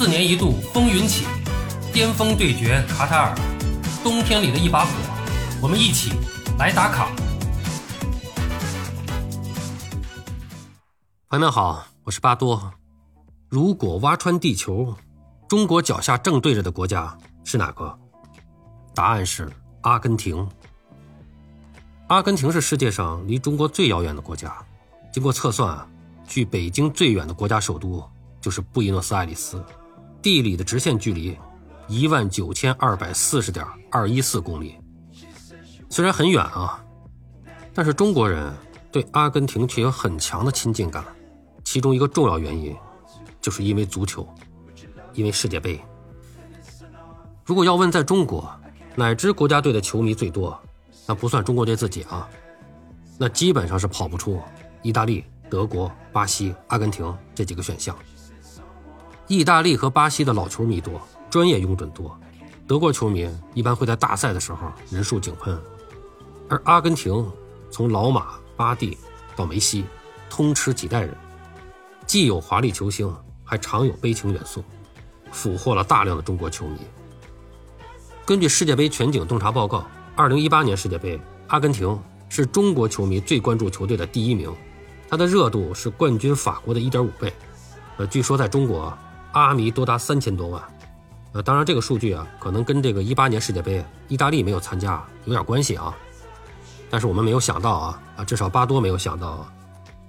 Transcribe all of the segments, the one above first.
四年一度风云起，巅峰对决卡塔尔，冬天里的一把火，我们一起来打卡。朋友们好，我是巴多。如果挖穿地球，中国脚下正对着的国家是哪个？答案是阿根廷。阿根廷是世界上离中国最遥远的国家。经过测算，距北京最远的国家首都就是布宜诺斯艾利斯。地理的直线距离一万九千二百四十点二一四公里，虽然很远啊，但是中国人对阿根廷却有很强的亲近感。其中一个重要原因，就是因为足球，因为世界杯。如果要问在中国哪支国家队的球迷最多，那不算中国队自己啊，那基本上是跑不出意大利、德国、巴西、阿根廷这几个选项。意大利和巴西的老球迷多，专业拥趸多，德国球迷一般会在大赛的时候人数井喷，而阿根廷从老马、巴蒂到梅西，通吃几代人，既有华丽球星，还常有悲情元素，俘获了大量的中国球迷。根据世界杯全景洞察报告，二零一八年世界杯，阿根廷是中国球迷最关注球队的第一名，它的热度是冠军法国的一点五倍。呃，据说在中国。阿迷多达三千多万，呃，当然这个数据啊，可能跟这个一八年世界杯意大利没有参加有点关系啊。但是我们没有想到啊，啊，至少巴多没有想到，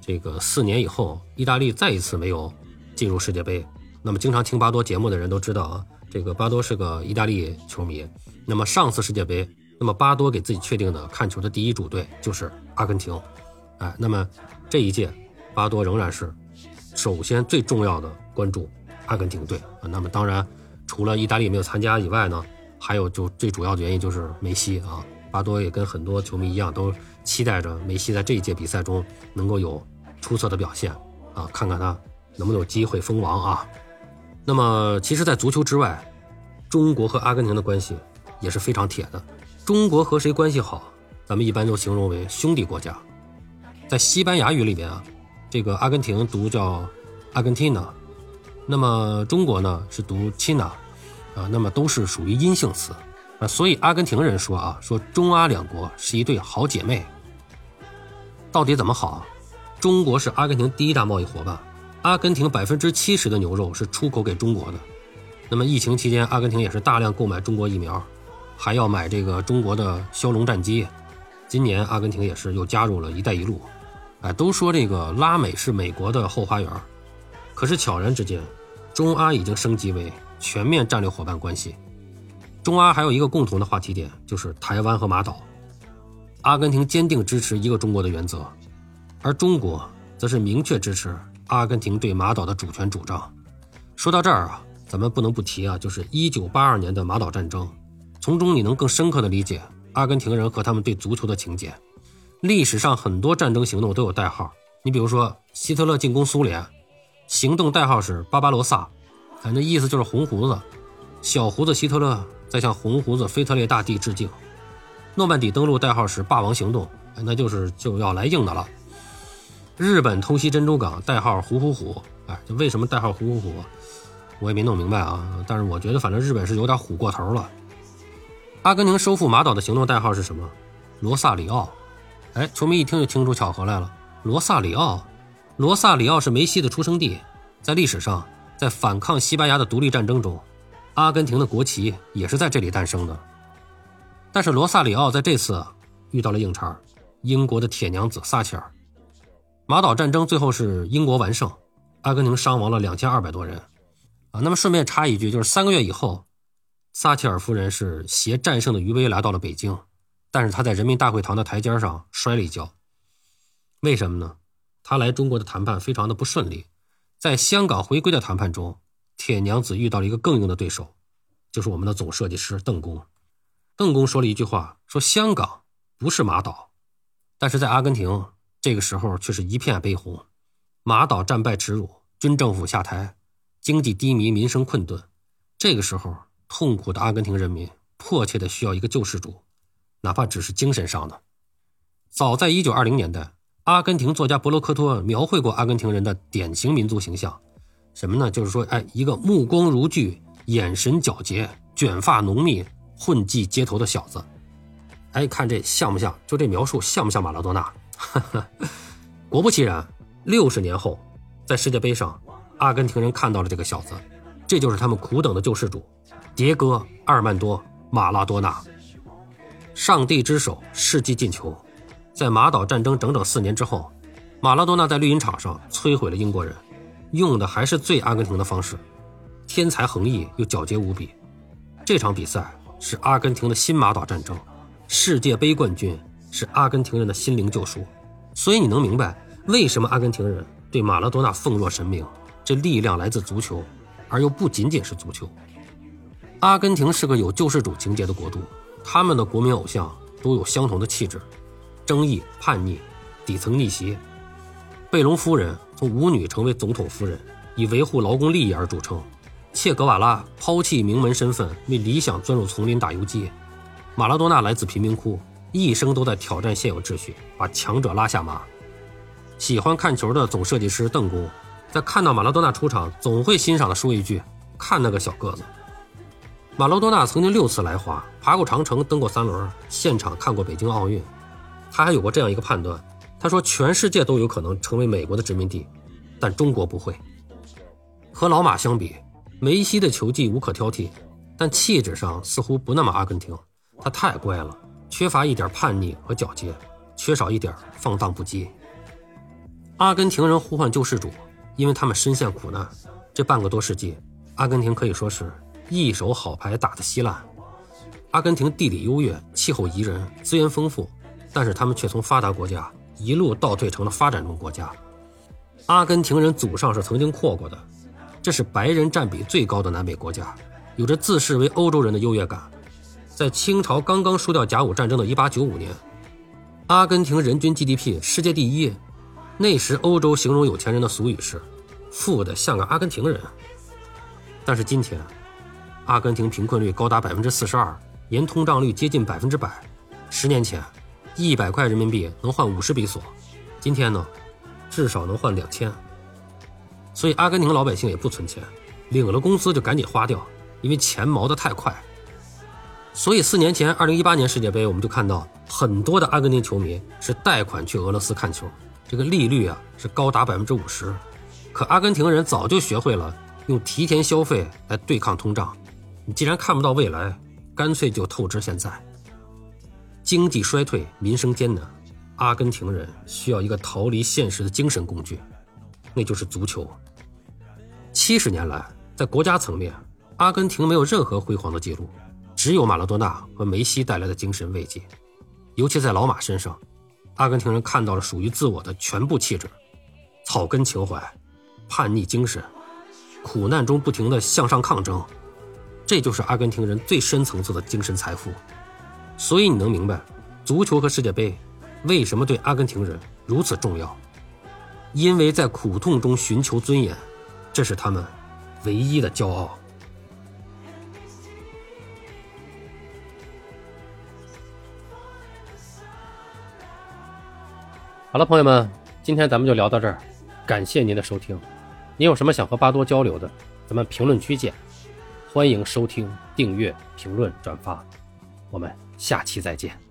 这个四年以后，意大利再一次没有进入世界杯。那么经常听巴多节目的人都知道啊，这个巴多是个意大利球迷。那么上次世界杯，那么巴多给自己确定的看球的第一主队就是阿根廷，哎，那么这一届巴多仍然是首先最重要的关注。阿根廷队啊，那么当然，除了意大利没有参加以外呢，还有就最主要的原因就是梅西啊。巴多也跟很多球迷一样，都期待着梅西在这一届比赛中能够有出色的表现啊，看看他能不能有机会封王啊。那么，其实，在足球之外，中国和阿根廷的关系也是非常铁的。中国和谁关系好，咱们一般都形容为兄弟国家。在西班牙语里边啊，这个阿根廷读叫阿根廷呢。那么中国呢是读 China，啊，那么都是属于阴性词，啊，所以阿根廷人说啊，说中阿两国是一对好姐妹。到底怎么好？中国是阿根廷第一大贸易伙伴，阿根廷百分之七十的牛肉是出口给中国的。那么疫情期间，阿根廷也是大量购买中国疫苗，还要买这个中国的枭龙战机。今年阿根廷也是又加入了一带一路，哎，都说这个拉美是美国的后花园。可是悄然之间，中阿已经升级为全面战略伙伴关系。中阿还有一个共同的话题点，就是台湾和马岛。阿根廷坚定支持一个中国的原则，而中国则是明确支持阿根廷对马岛的主权主张。说到这儿啊，咱们不能不提啊，就是1982年的马岛战争，从中你能更深刻的理解阿根廷人和他们对足球的情结。历史上很多战争行动都有代号，你比如说希特勒进攻苏联。行动代号是巴巴罗萨，哎，那意思就是红胡子，小胡子希特勒在向红胡子腓特烈大帝致敬。诺曼底登陆代号是霸王行动，哎，那就是就要来硬的了。日本偷袭珍珠港代号虎虎虎，哎，这为什么代号虎虎虎？我也没弄明白啊。但是我觉得反正日本是有点虎过头了。阿根廷收复马岛的行动代号是什么？罗萨里奥，哎，球迷一听就听出巧合来了，罗萨里奥。罗萨里奥是梅西的出生地，在历史上，在反抗西班牙的独立战争中，阿根廷的国旗也是在这里诞生的。但是罗萨里奥在这次遇到了硬茬，英国的铁娘子撒切尔。马岛战争最后是英国完胜，阿根廷伤亡了两千二百多人。啊，那么顺便插一句，就是三个月以后，撒切尔夫人是携战胜的余威来到了北京，但是她在人民大会堂的台阶上摔了一跤。为什么呢？他来中国的谈判非常的不顺利，在香港回归的谈判中，铁娘子遇到了一个更硬的对手，就是我们的总设计师邓公。邓公说了一句话，说香港不是马岛，但是在阿根廷这个时候却是一片悲鸿，马岛战败耻辱，军政府下台，经济低迷，民生困顿。这个时候，痛苦的阿根廷人民迫切的需要一个救世主，哪怕只是精神上的。早在1920年代。阿根廷作家博罗科托描绘过阿根廷人的典型民族形象，什么呢？就是说，哎，一个目光如炬、眼神皎洁、卷发浓密、混迹街头的小子。哎，看这像不像？就这描述像不像马拉多纳？果不其然，六十年后，在世界杯上，阿根廷人看到了这个小子，这就是他们苦等的救世主——迭戈·阿尔曼多·马拉多纳。上帝之手，世纪进球。在马岛战争整整四年之后，马拉多纳在绿茵场上摧毁了英国人。用的还是最阿根廷的方式，天才横溢又皎洁无比。这场比赛是阿根廷的新马岛战争，世界杯冠军是阿根廷人的心灵救赎。所以你能明白为什么阿根廷人对马拉多纳奉若神明？这力量来自足球，而又不仅仅是足球。阿根廷是个有救世主情节的国度，他们的国民偶像都有相同的气质：争议、叛逆、底层逆袭。贝隆夫人。从舞女成为总统夫人，以维护劳工利益而著称。切格瓦拉抛弃名门身份，为理想钻入丛林打游击。马拉多纳来自贫民窟，一生都在挑战现有秩序，把强者拉下马。喜欢看球的总设计师邓工，在看到马拉多纳出场，总会欣赏地说一句：“看那个小个子。”马拉多纳曾经六次来华，爬过长城，登过三轮，现场看过北京奥运。他还有过这样一个判断。他说：“全世界都有可能成为美国的殖民地，但中国不会。和老马相比，梅西的球技无可挑剔，但气质上似乎不那么阿根廷。他太乖了，缺乏一点叛逆和皎洁，缺少一点放荡不羁。阿根廷人呼唤救世主，因为他们深陷苦难。这半个多世纪，阿根廷可以说是一手好牌打得稀烂。阿根廷地理优越，气候宜人，资源丰富，但是他们却从发达国家。”一路倒退成了发展中国家。阿根廷人祖上是曾经扩过的，这是白人占比最高的南美国家，有着自视为欧洲人的优越感。在清朝刚刚输掉甲午战争的1895年，阿根廷人均 GDP 世界第一。那时欧洲形容有钱人的俗语是“富的像个阿根廷人”。但是今天，阿根廷贫困率高达百分之四十二，年通胀率接近百分之百。十年前。一百块人民币能换五十比索，今天呢，至少能换两千。所以阿根廷老百姓也不存钱，领了工资就赶紧花掉，因为钱毛得太快。所以四年前，二零一八年世界杯，我们就看到很多的阿根廷球迷是贷款去俄罗斯看球，这个利率啊是高达百分之五十。可阿根廷人早就学会了用提前消费来对抗通胀。你既然看不到未来，干脆就透支现在。经济衰退，民生艰难，阿根廷人需要一个逃离现实的精神工具，那就是足球。七十年来，在国家层面，阿根廷没有任何辉煌的记录，只有马拉多纳和梅西带来的精神慰藉。尤其在老马身上，阿根廷人看到了属于自我的全部气质：草根情怀、叛逆精神、苦难中不停的向上抗争，这就是阿根廷人最深层次的精神财富。所以你能明白，足球和世界杯为什么对阿根廷人如此重要？因为在苦痛中寻求尊严，这是他们唯一的骄傲。好了，朋友们，今天咱们就聊到这儿，感谢您的收听。您有什么想和巴多交流的，咱们评论区见。欢迎收听、订阅、评论、转发，我们。下期再见。